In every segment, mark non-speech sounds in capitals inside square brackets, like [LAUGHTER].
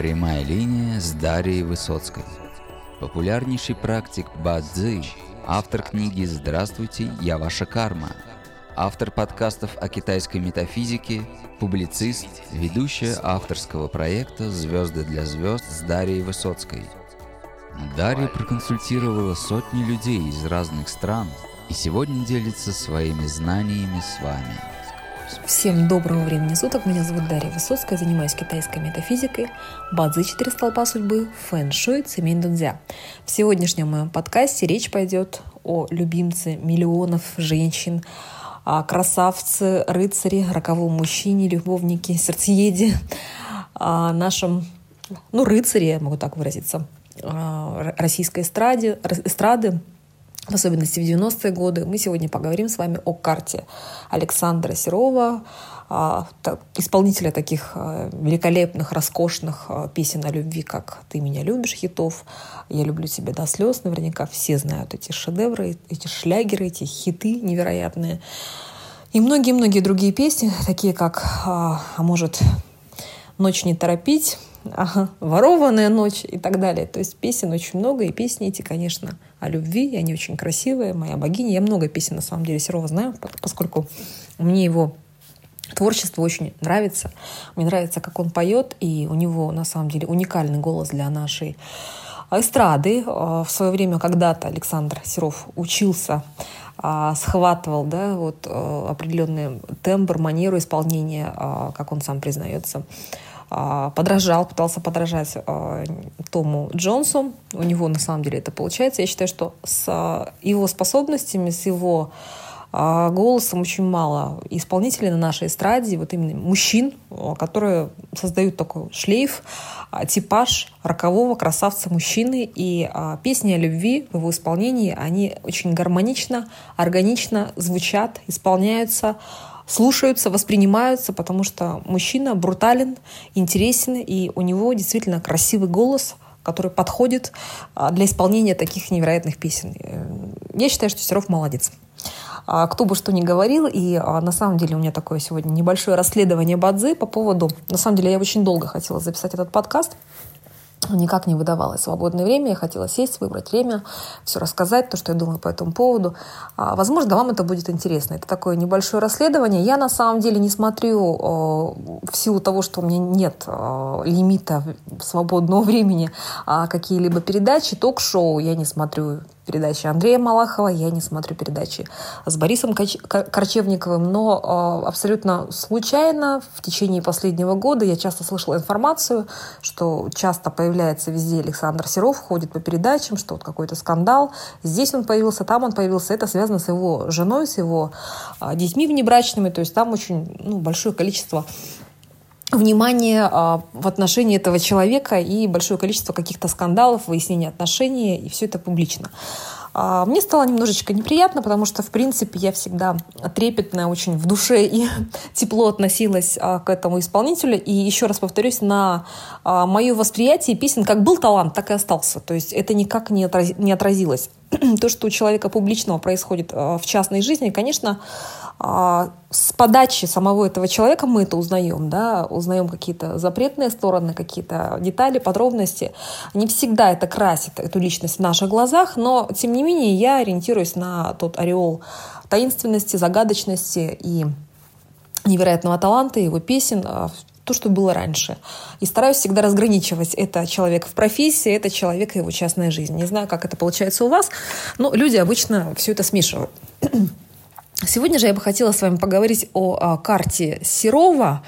Прямая линия с Дарьей Высоцкой. Популярнейший практик Бадзи, автор книги «Здравствуйте, я ваша карма», автор подкастов о китайской метафизике, публицист, ведущая авторского проекта «Звезды для звезд» с Дарьей Высоцкой. Дарья проконсультировала сотни людей из разных стран и сегодня делится своими знаниями с вами – Всем доброго времени суток. Меня зовут Дарья Высоцкая, занимаюсь китайской метафизикой, бадзи четыре столпа судьбы, фэн-шуй, цемень дунзя. В сегодняшнем моем подкасте речь пойдет о любимце миллионов женщин, красавце, рыцаре, роковом мужчине, любовнике, сердцееде, нашем, ну, рыцаре, могу так выразиться, российской эстраде, эстрады, в особенности в 90-е годы, мы сегодня поговорим с вами о карте Александра Серова, а, исполнителя таких а, великолепных, роскошных а, песен о любви, как «Ты меня любишь» хитов, «Я люблю тебя до слез». Наверняка все знают эти шедевры, эти шлягеры, эти хиты невероятные. И многие-многие другие песни, такие как «А может, ночь не торопить», ворованная ночь и так далее. То есть песен очень много, и песни эти, конечно, о любви, и они очень красивые. Моя богиня. Я много песен, на самом деле, Серова знаю, поскольку мне его творчество очень нравится. Мне нравится, как он поет, и у него, на самом деле, уникальный голос для нашей эстрады. А, в свое время когда-то Александр Серов учился а, схватывал да, вот, а, определенный тембр, манеру исполнения, как он сам признается, подражал, пытался подражать а, Тому Джонсу. У него на самом деле это получается. Я считаю, что с а, его способностями, с его голосом очень мало исполнителей на нашей эстраде, вот именно мужчин, которые создают такой шлейф, типаж рокового красавца мужчины. И песни о любви в его исполнении, они очень гармонично, органично звучат, исполняются слушаются, воспринимаются, потому что мужчина брутален, интересен, и у него действительно красивый голос, который подходит а, для исполнения таких невероятных песен. Э, я считаю, что Серов молодец. А, кто бы что ни говорил, и а, на самом деле у меня такое сегодня небольшое расследование Бадзы по поводу... На самом деле я очень долго хотела записать этот подкаст, никак не выдавалось свободное время. Я хотела сесть, выбрать время, все рассказать, то, что я думаю по этому поводу. А, возможно, вам это будет интересно. Это такое небольшое расследование. Я на самом деле не смотрю в силу того, что у меня нет лимита свободного [LAUGHS] времени какие-либо передачи, ток-шоу. Я не смотрю передачи Андрея Малахова, я не смотрю передачи с Борисом Корчевниковым, но абсолютно случайно в течение последнего года я часто слышала информацию, что часто появляется везде Александр Серов, ходит по передачам, что вот какой-то скандал. Здесь он появился, там он появился. Это связано с его женой, с его детьми внебрачными. То есть там очень ну, большое количество внимание а, в отношении этого человека и большое количество каких-то скандалов, выяснения отношений, и все это публично. А, мне стало немножечко неприятно, потому что, в принципе, я всегда трепетно, очень в душе и [LAUGHS] тепло относилась а, к этому исполнителю. И еще раз повторюсь, на мое восприятие песен как был талант, так и остался. То есть это никак не отразилось. [CLEARS THROAT] То, что у человека публичного происходит в частной жизни, конечно, с подачи самого этого человека мы это узнаем, да, узнаем какие-то запретные стороны, какие-то детали, подробности. Не всегда это красит эту личность в наших глазах, но, тем не менее, я ориентируюсь на тот ореол таинственности, загадочности и невероятного таланта его песен, а, то, что было раньше. И стараюсь всегда разграничивать. Это человек в профессии, это человек и его частная жизнь. Не знаю, как это получается у вас, но люди обычно все это смешивают. Сегодня же я бы хотела с вами поговорить о, о карте Серова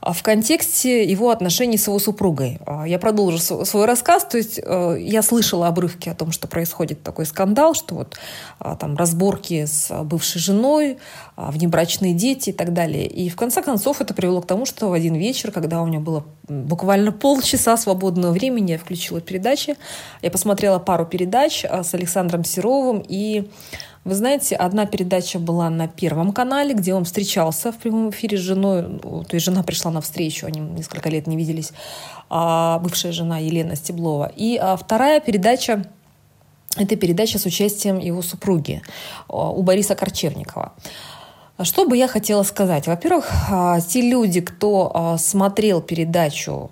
а, в контексте его отношений с его супругой. А, я продолжу свой рассказ. То есть я слышала обрывки о том, что происходит такой скандал, что вот а, там разборки с бывшей женой, внебрачные дети и так далее. И в конце концов это привело к тому, что в один вечер, когда у меня было буквально полчаса свободного времени, я включила передачи. Я посмотрела пару передач с Александром Серовым и вы знаете, одна передача была на Первом канале, где он встречался в прямом эфире с женой. То есть жена пришла на встречу, они несколько лет не виделись. А бывшая жена Елена Стеблова. И а, вторая передача это передача с участием его супруги а, у Бориса Корчевникова. Что бы я хотела сказать? Во-первых, а, те люди, кто смотрел передачу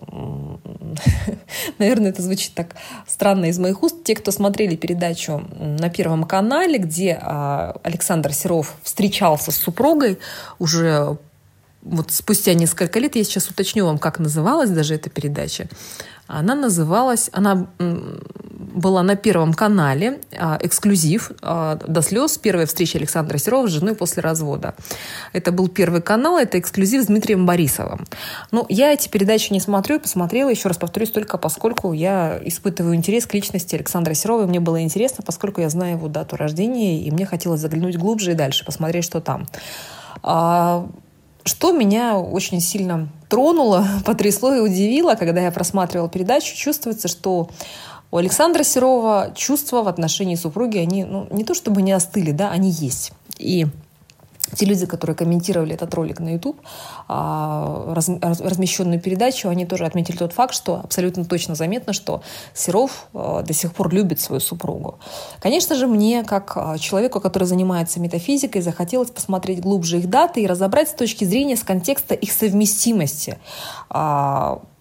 [LAUGHS] наверное, это звучит так странно из моих уст. Те, кто смотрели передачу на Первом канале, где а, Александр Серов встречался с супругой уже вот спустя несколько лет, я сейчас уточню вам, как называлась даже эта передача, она называлась, она была на Первом канале, а, эксклюзив а, до слез, первая встреча Александра Серова с женой после развода. Это был Первый канал, это эксклюзив с Дмитрием Борисовым. Ну, я эти передачи не смотрю, посмотрела, еще раз повторюсь, только поскольку я испытываю интерес к личности Александра Серова, и мне было интересно, поскольку я знаю его дату рождения, и мне хотелось заглянуть глубже и дальше, посмотреть, что там. А, что меня очень сильно тронуло, [LAUGHS] потрясло и удивило, когда я просматривала передачу, чувствуется, что у Александра Серова чувства в отношении супруги, они ну, не то чтобы не остыли, да, они есть. И те люди, которые комментировали этот ролик на YouTube, а, размещенную передачу, они тоже отметили тот факт, что абсолютно точно заметно, что Серов а, до сих пор любит свою супругу. Конечно же, мне, как а, человеку, который занимается метафизикой, захотелось посмотреть глубже их даты и разобрать с точки зрения, с контекста их совместимости.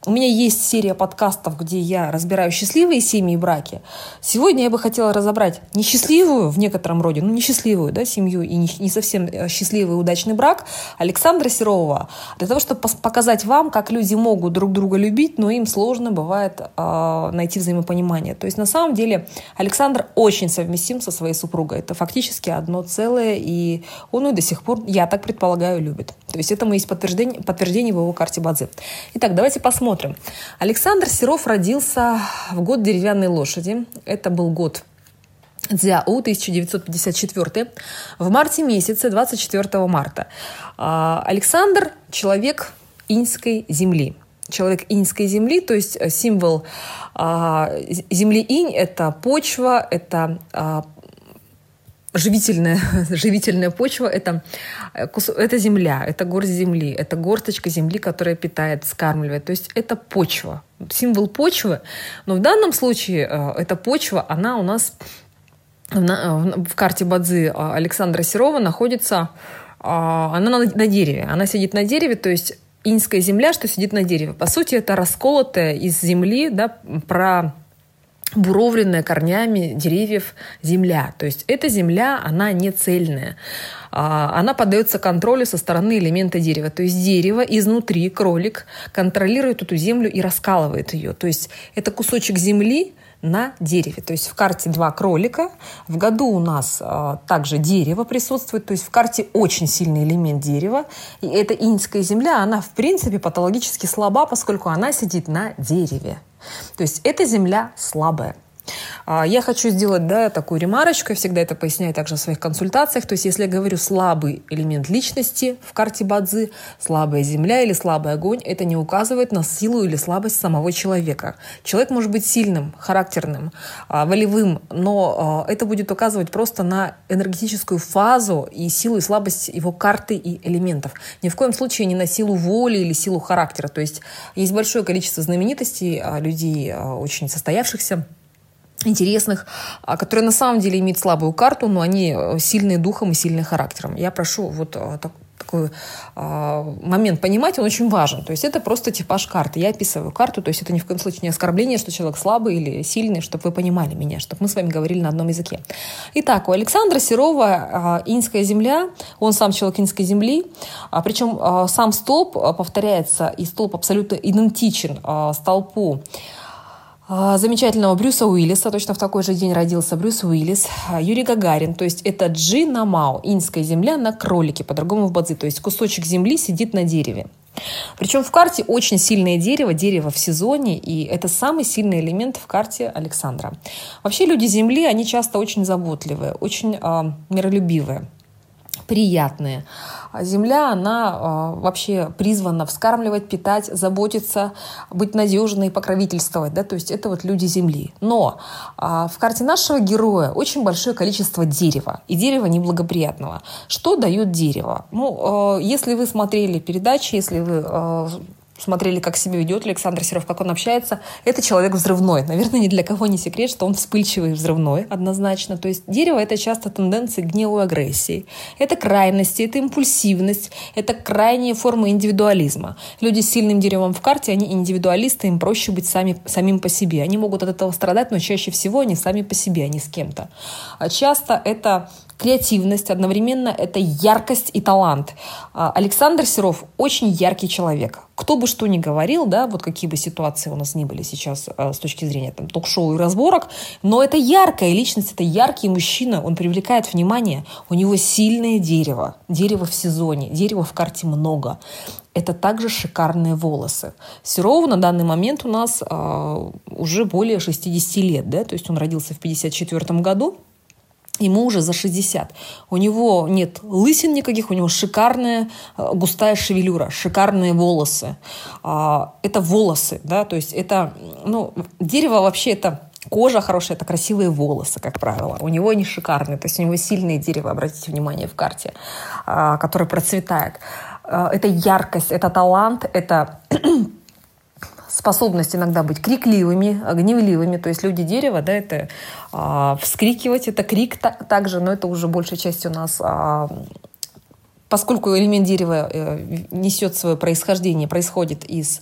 У меня есть серия подкастов, где я разбираю счастливые семьи и браки. Сегодня я бы хотела разобрать несчастливую в некотором роде, ну несчастливую да, семью и не, не совсем э, счастливый и удачный брак Александра Серова для того, чтобы показать вам, как люди могут друг друга любить, но им сложно бывает э, найти взаимопонимание. То есть на самом деле Александр очень совместим со своей супругой. Это фактически одно целое, и он ее до сих пор, я так предполагаю, любит. То есть этому есть подтверждение, подтверждение в его карте Бадзи. Итак, давайте посмотрим Посмотрим. Александр Серов родился в год деревянной лошади. Это был год Дзяу, 1954, в марте месяце, 24 марта. А, Александр – человек иньской земли. Человек иньской земли, то есть символ а, земли инь – это почва, это а, живительная, [LAUGHS] живительная почва это, э, это земля, это горсть земли, это горсточка земли, которая питает, скармливает. То есть это почва, символ почвы. Но в данном случае э, эта почва, она у нас в, в карте Бадзи э, Александра Серова находится, она на, на дереве. Она сидит на дереве, то есть инская земля, что сидит на дереве. По сути, это расколотая из земли, да, про буровленная корнями деревьев земля. То есть эта земля, она не цельная. А, она поддается контролю со стороны элемента дерева. То есть дерево изнутри, кролик, контролирует эту землю и раскалывает ее. То есть это кусочек земли, на дереве. То есть в карте два кролика. В году у нас а, также дерево присутствует. То есть в карте очень сильный элемент дерева. И эта иньская земля, она в принципе патологически слаба, поскольку она сидит на дереве. То есть эта земля слабая. А, я хочу сделать да, такую ремарочку, я всегда это поясняю также в своих консультациях. То есть, если я говорю слабый элемент личности в карте Бадзи, слабая земля или слабый огонь, это не указывает на силу или слабость самого человека. Человек может быть сильным, характерным, а, волевым, но а, это будет указывать просто на энергетическую фазу и силу и слабость его карты и элементов. Ни в коем случае не на силу воли или силу характера. То есть есть большое количество знаменитостей, людей очень состоявшихся, интересных, а, которые на самом деле имеют слабую карту, но они э, сильные духом и сильные характером. Я прошу вот э, так, такой э, момент понимать, он очень важен. То есть это просто типаж карты. Я описываю карту, то есть это ни в коем случае не оскорбление, что человек слабый или сильный, чтобы вы понимали меня, чтобы мы с вами говорили на одном языке. Итак, у Александра Серова э, инская земля, он сам человек инской земли, а, причем э, сам столб повторяется, и столб абсолютно идентичен э, столпу замечательного Брюса Уиллиса, точно в такой же день родился Брюс Уиллис, а, Юрий Гагарин, то есть это Джи Намао, инская земля на кролике, по-другому в бадзи, то есть кусочек земли сидит на дереве. Причем в карте очень сильное дерево, дерево в сезоне, и это самый сильный элемент в карте Александра. Вообще люди Земли, они часто очень заботливые, очень э, миролюбивые приятные. А земля, она э, вообще призвана вскармливать, питать, заботиться, быть надежной, покровительствовать. Да? То есть это вот люди Земли. Но э, в карте нашего героя очень большое количество дерева. И дерева неблагоприятного. Что дает дерево? Ну, э, если вы смотрели передачи, если вы смотрели, как себя ведет Александр Серов, как он общается, это человек взрывной. Наверное, ни для кого не секрет, что он вспыльчивый и взрывной однозначно. То есть дерево – это часто тенденции гнева и агрессии. Это крайности, это импульсивность, это крайние формы индивидуализма. Люди с сильным деревом в карте, они индивидуалисты, им проще быть сами, самим по себе. Они могут от этого страдать, но чаще всего они сами по себе, а не с кем-то. А часто это креативность, одновременно это яркость и талант. А, Александр Серов очень яркий человек. Кто бы что ни говорил, да, вот какие бы ситуации у нас ни были сейчас а, с точки зрения там, ток-шоу и разборок, но это яркая личность, это яркий мужчина, он привлекает внимание, у него сильное дерево, дерево в сезоне, дерева в карте много. Это также шикарные волосы. Серову на данный момент у нас э, уже более 60 лет, да, то есть он родился в 54 году, Ему уже за 60. У него нет лысин никаких, у него шикарная э, густая шевелюра, шикарные волосы. А, это волосы, да, то есть это, ну, дерево вообще это кожа хорошая, это красивые волосы, как правило. У него они шикарные, то есть у него сильное дерево, обратите внимание, в карте, а, которое процветает. А, это яркость, это талант, это способность иногда быть крикливыми, гневливыми. То есть люди дерева, да, это а, вскрикивать, это крик так, также, но это уже большей части у нас а, поскольку элемент дерева э, несет свое происхождение, происходит из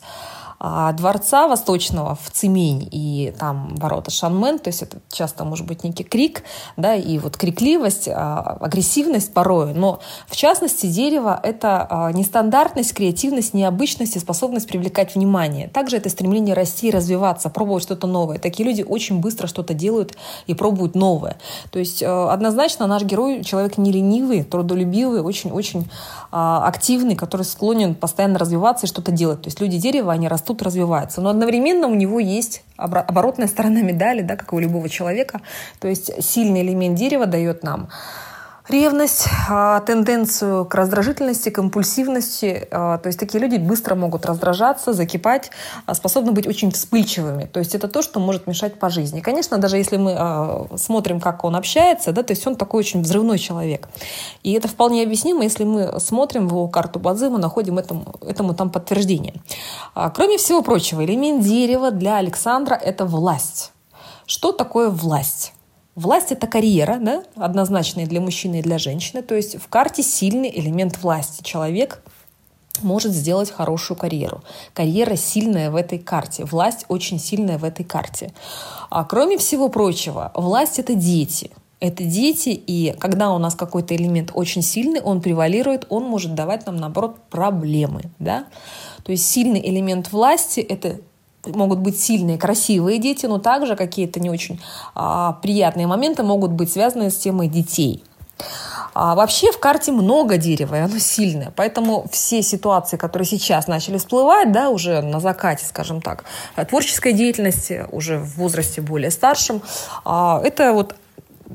дворца Восточного в Цимень и там ворота Шанмен, то есть это часто может быть некий крик, да, и вот крикливость, а, агрессивность порой, но в частности дерево — это а, нестандартность, креативность, необычность и способность привлекать внимание. Также это стремление расти и развиваться, пробовать что-то новое. Такие люди очень быстро что-то делают и пробуют новое. То есть однозначно наш герой — человек не ленивый, трудолюбивый, очень-очень активный, который склонен постоянно развиваться и что-то делать. То есть люди дерева, они растут растут, развиваются. Но одновременно у него есть оборотная сторона медали, да, как у любого человека. То есть сильный элемент дерева дает нам ревность, а, тенденцию к раздражительности, к импульсивности. А, то есть такие люди быстро могут раздражаться, закипать, а, способны быть очень вспыльчивыми. То есть это то, что может мешать по жизни. конечно, даже если мы смотрим, как он общается, да, то есть он такой очень взрывной человек. И это вполне объяснимо, если мы смотрим в его карту Бадзи, мы находим этому, этому там подтверждение. Кроме всего прочего, элемент дерева для Александра – это власть. Что такое власть? Власть – это карьера, да, однозначная для мужчины и для женщины. То есть в карте сильный элемент власти. Человек может сделать хорошую карьеру. Карьера сильная в этой карте, власть очень сильная в этой карте. А кроме всего прочего, власть – это дети. Это дети, и когда у нас какой-то элемент очень сильный, он превалирует, он может давать нам, наоборот, проблемы. Да? То есть сильный элемент власти – это могут быть сильные, красивые дети, но также какие-то не очень а, приятные моменты могут быть связаны с темой детей. А вообще в карте много дерева, и оно сильное. Поэтому все ситуации, которые сейчас начали всплывать, да, уже на закате, скажем так, творческой деятельности, уже в возрасте более старшем, а, это вот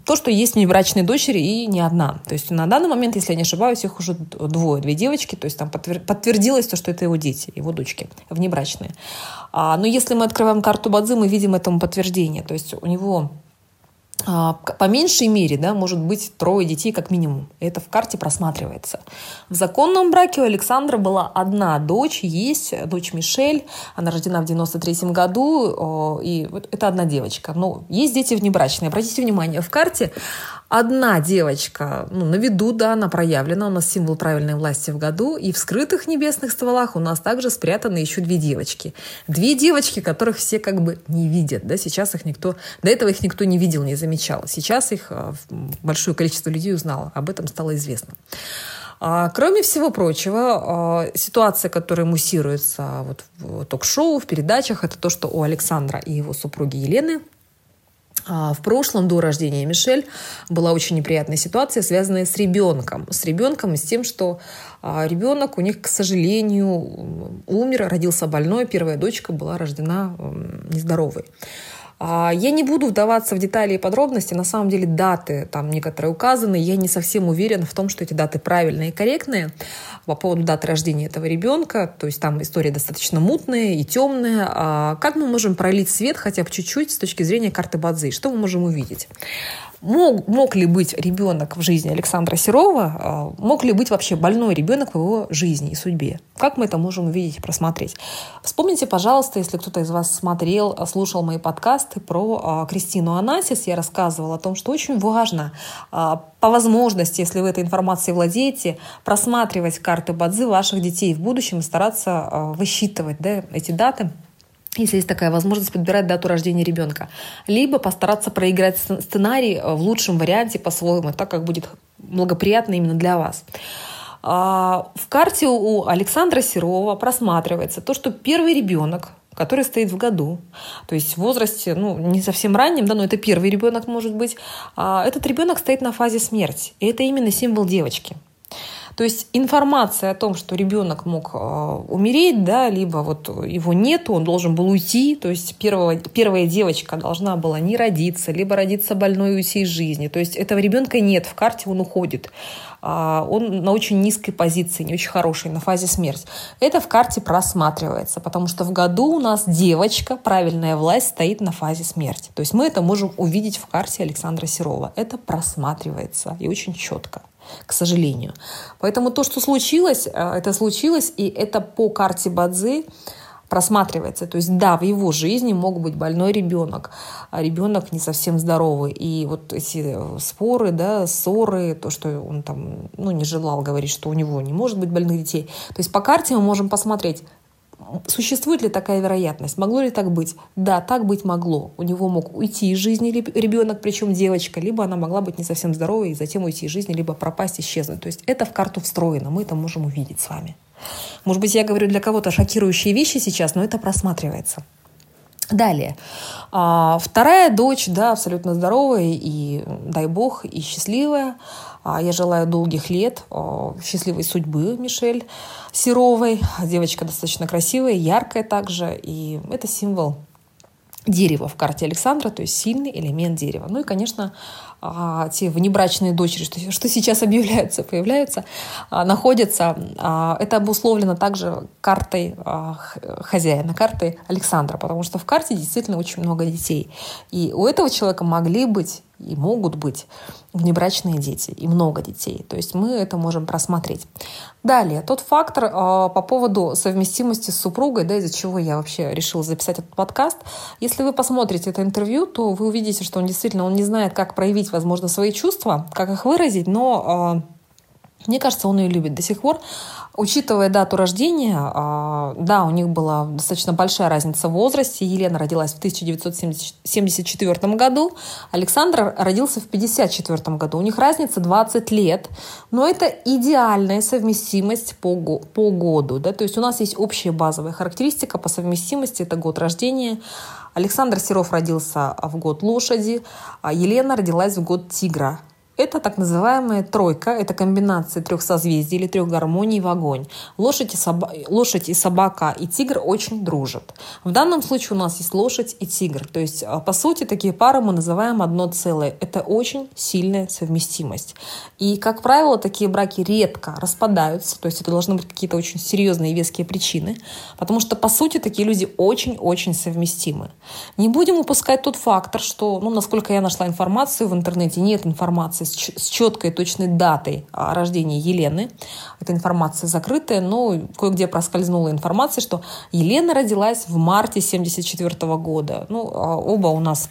то, что есть внебрачные дочери и не одна. То есть на данный момент, если я не ошибаюсь, их уже двое, две девочки. То есть там подтвердилось то, что это его дети, его дочки, внебрачные. А, но если мы открываем карту Бадзи, мы видим этому подтверждение. То есть у него по меньшей мере, да, может быть трое детей как минимум. Это в карте просматривается. В законном браке у Александра была одна дочь, есть дочь Мишель. Она рождена в 93 году, и это одна девочка. Но есть дети внебрачные. Обратите внимание, в карте одна девочка ну, на виду, да, она проявлена, у нас символ правильной власти в году, и в скрытых небесных стволах у нас также спрятаны еще две девочки. Две девочки, которых все как бы не видят, да, сейчас их никто, до этого их никто не видел, не замечал. Сейчас их а, большое количество людей узнало, об этом стало известно. А, кроме всего прочего, а, ситуация, которая муссируется вот в ток-шоу, в передачах, это то, что у Александра и его супруги Елены в прошлом, до рождения Мишель, была очень неприятная ситуация, связанная с ребенком. С ребенком и с тем, что а, ребенок у них, к сожалению, умер, родился больной. Первая дочка была рождена нездоровой. А, я не буду вдаваться в детали и подробности. На самом деле даты там некоторые указаны. Я не совсем уверена в том, что эти даты правильные и корректные по поводу даты рождения этого ребенка. То есть там история достаточно мутная и темная. А как мы можем пролить свет хотя бы чуть-чуть с точки зрения карты Бадзи? Что мы можем увидеть? Мог, мог ли быть ребенок в жизни Александра Серова, а, мог ли быть вообще больной ребенок в его жизни и судьбе. Как мы это можем увидеть и просмотреть? Вспомните, пожалуйста, если кто-то из вас смотрел, слушал мои подкасты про а, Кристину Анасис, я рассказывала о том, что очень важно а, по возможности, если вы этой информацией владеете, просматривать карты Бадзи ваших детей в будущем и стараться высчитывать да, эти даты если есть такая возможность, подбирать дату рождения ребенка. Либо постараться проиграть сценарий э, в лучшем варианте по-своему, так как будет благоприятно именно для вас. А, в карте у Александра Серова просматривается то, что первый ребенок, который стоит в году, то есть в возрасте, ну, не совсем раннем, да, но это первый ребенок может быть, а, этот ребенок стоит на фазе смерти. И это именно символ девочки. То есть информация о том, что ребенок мог э, умереть, да, либо вот его нету, он должен был уйти, то есть первого, первая девочка должна была не родиться, либо родиться больной и уйти из жизни. То есть этого ребенка нет, в карте он уходит. А, он на очень низкой позиции, не очень хорошей, на фазе смерти. Это в карте просматривается, потому что в году у нас девочка, правильная власть, стоит на фазе смерти. То есть мы это можем увидеть в карте Александра Серова. Это просматривается и очень четко к сожалению. Поэтому то, что случилось, э, это случилось, и это по карте Бадзи просматривается. То есть, да, в его жизни мог быть больной ребенок, а ребенок не совсем здоровый. И вот эти э, споры, да, ссоры, то, что он там, ну, не желал говорить, что у него не может быть больных детей. То есть по карте мы можем посмотреть, Существует ли такая вероятность? Могло ли так быть? Да, так быть могло. У него мог уйти из жизни ребенок, причем девочка, либо она могла быть не совсем здоровой и затем уйти из жизни, либо пропасть, исчезнуть. То есть это в карту встроено, мы это можем увидеть с вами. Может быть, я говорю для кого-то шокирующие вещи сейчас, но это просматривается. Далее. А, вторая дочь, да, абсолютно здоровая и, дай бог, и счастливая. А, я желаю долгих лет, а, счастливой судьбы Мишель Серовой. Девочка достаточно красивая, яркая также. И это символ дерева в карте Александра, то есть сильный элемент дерева. Ну и, конечно, а, те внебрачные дочери, что, сейчас объявляются, [LAUGHS] появляются, а, находятся. Это обусловлено также картой хозяина, картой Александра, потому что в карте действительно очень много детей. И у этого человека могли быть и могут быть внебрачные дети, и много детей. То есть мы это можем просмотреть. Далее, тот фактор э, по поводу совместимости с супругой, да, из-за чего я вообще решила записать этот подкаст. Если вы посмотрите это интервью, то вы увидите, что он действительно он не знает, как проявить, возможно, свои чувства, как их выразить, но э, мне кажется, он ее любит до сих пор. Учитывая дату рождения, а, да, у них была достаточно большая разница в возрасте. Елена родилась в 1974 году, Александр родился в 1954 году. У них разница 20 лет, но это идеальная совместимость по, по году. Да? То есть у нас есть общая базовая характеристика по совместимости, это год рождения. Александр Серов родился в год лошади, а Елена родилась в год тигра. Это так называемая тройка, это комбинация трех созвездий или трех гармоний в огонь. Лошадь и, соба... лошадь и собака и тигр очень дружат. В данном случае у нас есть лошадь и тигр. То есть, а, по сути, такие пары мы называем одно целое. Это очень сильная совместимость. И, как правило, такие браки редко распадаются. То есть это должны быть какие-то очень серьезные и веские причины. Потому что, по сути, такие люди очень-очень совместимы. Не будем упускать тот фактор, что, ну, насколько я нашла информацию в интернете, нет информации информации с четкой точной датой рождения Елены. Эта информация закрытая, но кое-где проскользнула информация, что Елена родилась в марте 1974 года. Ну, а оба у нас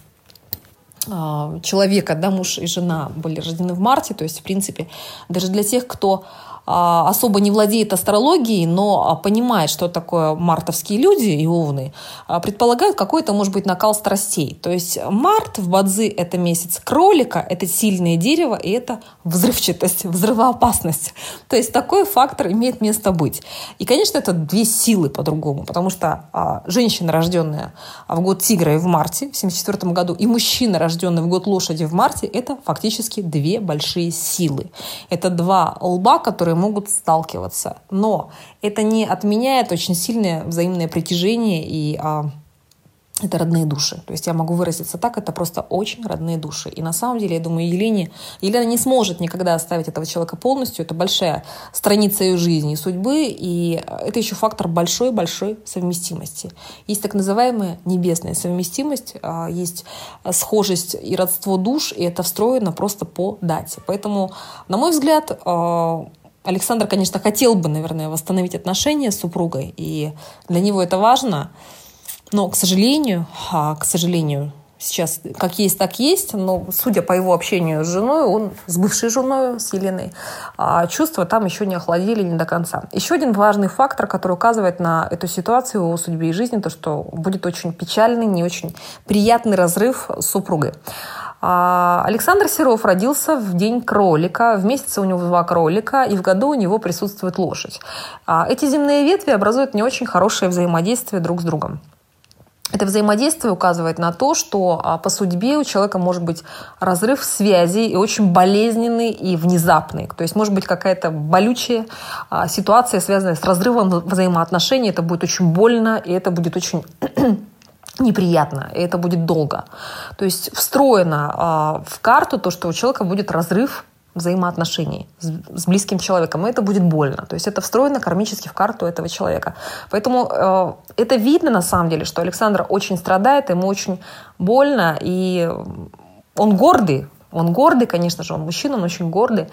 а, человека, да, муж и жена были рождены в марте, то есть, в принципе, даже для тех, кто а, особо не владеет астрологией, но а, понимает, что такое мартовские люди и овны, а, предполагают какой-то, может быть, накал страстей. То есть март в Бадзи – это месяц кролика, это сильное дерево, и это взрывчатость, [LAUGHS] взрывоопасность. То есть такой фактор имеет место быть. И, конечно, это две силы по-другому, потому что женщина, рожденная в год тигра и в марте, в 1974 году, и мужчина, рожденный в год лошади в марте, это фактически две большие силы. Это два лба, которые которые могут сталкиваться. Но это не отменяет очень сильное взаимное притяжение и а, это родные души. То есть я могу выразиться так, это просто очень родные души. И на самом деле, я думаю, Елене, Елена не сможет никогда оставить этого человека полностью. Это большая страница ее жизни и судьбы, и это еще фактор большой-большой совместимости. Есть так называемая небесная совместимость, а, есть схожесть и родство душ, и это встроено просто по дате. Поэтому, на мой взгляд, а, Александр, конечно, хотел бы, наверное, восстановить отношения с супругой, и для него это важно – но, к сожалению, а, к сожалению, сейчас как есть, так есть, но судя по его общению с женой, он с бывшей женой, с Еленой, а, чувства там еще не охладили не до конца. Еще один важный фактор, который указывает на эту ситуацию в его судьбе и жизни, то, что будет очень печальный, не очень приятный разрыв с супругой. А, Александр Серов родился в день кролика, в месяце у него два кролика, и в году у него присутствует лошадь. А, эти земные ветви образуют не очень хорошее взаимодействие друг с другом. Это взаимодействие указывает на то, что а, по судьбе у человека может быть разрыв связи и очень болезненный и внезапный. То есть может быть какая-то болючая ситуация, связанная с разрывом взаимоотношений. Это будет очень больно, и это будет очень неприятно, и это будет долго. То есть встроено а, в карту то, что у человека будет разрыв взаимоотношений с, близким человеком, и это будет больно. То есть это встроено кармически в карту этого человека. Поэтому э, это видно на самом деле, что Александр очень страдает, ему очень больно, и он гордый, он гордый, конечно же, он мужчина, он очень гордый,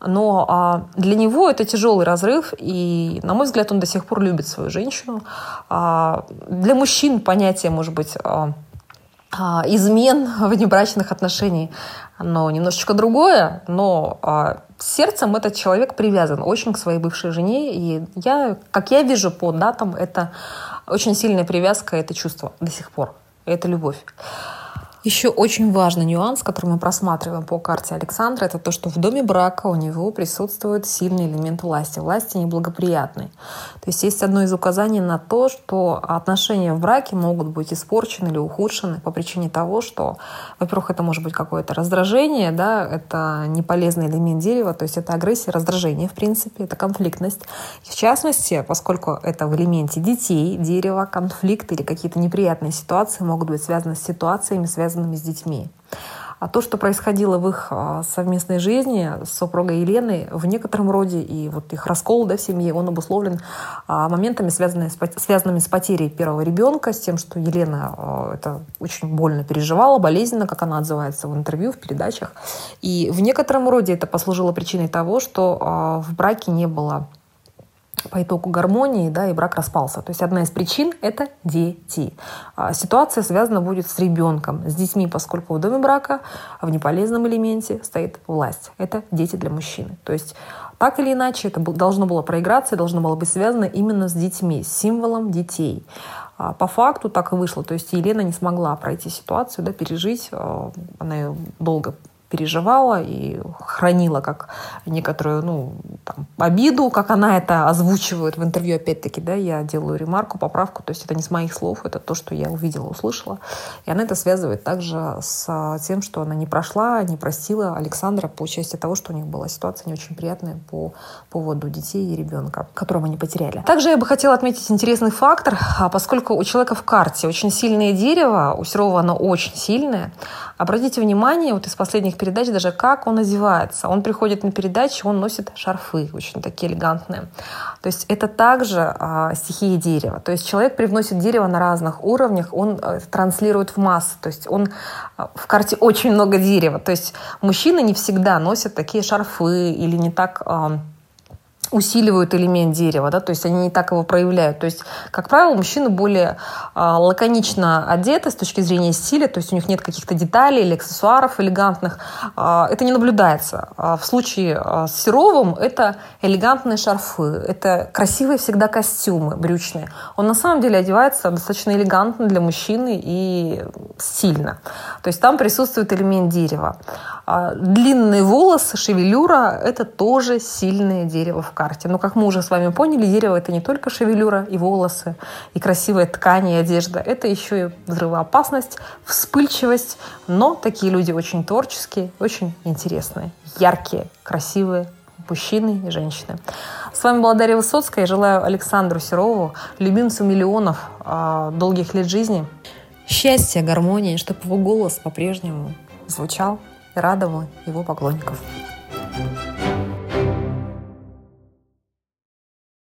но а, для него это тяжелый разрыв, и, на мой взгляд, он до сих пор любит свою женщину. А, для мужчин понятие, может быть, а, а измен [LAUGHS] внебрачных отношений оно немножечко другое, но а, сердцем этот человек привязан очень к своей бывшей жене. И я, как я вижу по датам, это очень сильная привязка, это чувство до сих пор. Это любовь. Еще очень важный нюанс, который мы просматриваем по карте Александра, это то, что в доме брака у него присутствует сильный элемент власти. Власти неблагоприятной. То есть есть одно из указаний на то, что отношения в браке могут быть испорчены или ухудшены по причине того, что, во-первых, это может быть какое-то раздражение, да, это неполезный элемент дерева, то есть это агрессия, раздражение, в принципе, это конфликтность. В частности, поскольку это в элементе детей, дерева, конфликт или какие-то неприятные ситуации могут быть связаны с ситуациями, связанными связанными с детьми. А то, что происходило в их а, совместной жизни с супругой Еленой, в некотором роде, и вот их раскол да, в семье, он обусловлен а, моментами, связанными с, связанными с потерей первого ребенка, с тем, что Елена а, это очень больно переживала, болезненно, как она отзывается в интервью, в передачах. И в некотором роде это послужило причиной того, что в браке не было по итогу гармонии, да, и брак распался. То есть одна из причин – это дети. А ситуация связана будет с ребенком, с детьми, поскольку в доме брака в неполезном элементе стоит власть. Это дети для мужчины. То есть так или иначе это должно было проиграться должно было быть связано именно с детьми, с символом детей. А по факту так и вышло. То есть Елена не смогла пройти ситуацию, да, пережить. А, она ее долго переживала и хранила как некоторую ну, там, обиду, как она это озвучивает в интервью, опять-таки, да, я делаю ремарку, поправку, то есть это не с моих слов, это то, что я увидела, услышала. И она это связывает также с тем, что она не прошла, не простила Александра по части того, что у них была ситуация не очень приятная по поводу детей и ребенка, которого они потеряли. Также я бы хотела отметить интересный фактор, а поскольку у человека в карте очень сильное дерево, у Серова оно очень сильное, обратите внимание, вот из последних передач даже как он одевается. Он приходит на передачу, он носит шарфы очень такие элегантные. То есть это также а, стихия дерева. То есть человек привносит дерево на разных уровнях, он а, транслирует в массы. То есть он а, в карте очень много дерева. То есть мужчины не всегда носят такие шарфы или не так... А, усиливают элемент дерева, да, то есть они не так его проявляют. То есть, как правило, мужчины более а, лаконично одеты с точки зрения стиля, то есть у них нет каких-то деталей или аксессуаров элегантных. А, это не наблюдается. А в случае а, с Серовым это элегантные шарфы, это красивые всегда костюмы брючные. Он на самом деле одевается достаточно элегантно для мужчины и стильно. То есть там присутствует элемент дерева. А, длинные волосы, шевелюра – это тоже сильное дерево в карте. Но, как мы уже с вами поняли, дерево – это не только шевелюра и волосы, и красивая ткань и одежда. Это еще и взрывоопасность, вспыльчивость. Но такие люди очень творческие, очень интересные, яркие, красивые, мужчины и женщины. С вами была Дарья Высоцкая. Я желаю Александру Серову, любимцу миллионов, а, долгих лет жизни, счастья, гармонии, чтобы его голос по-прежнему звучал и радовал его поклонников. thank you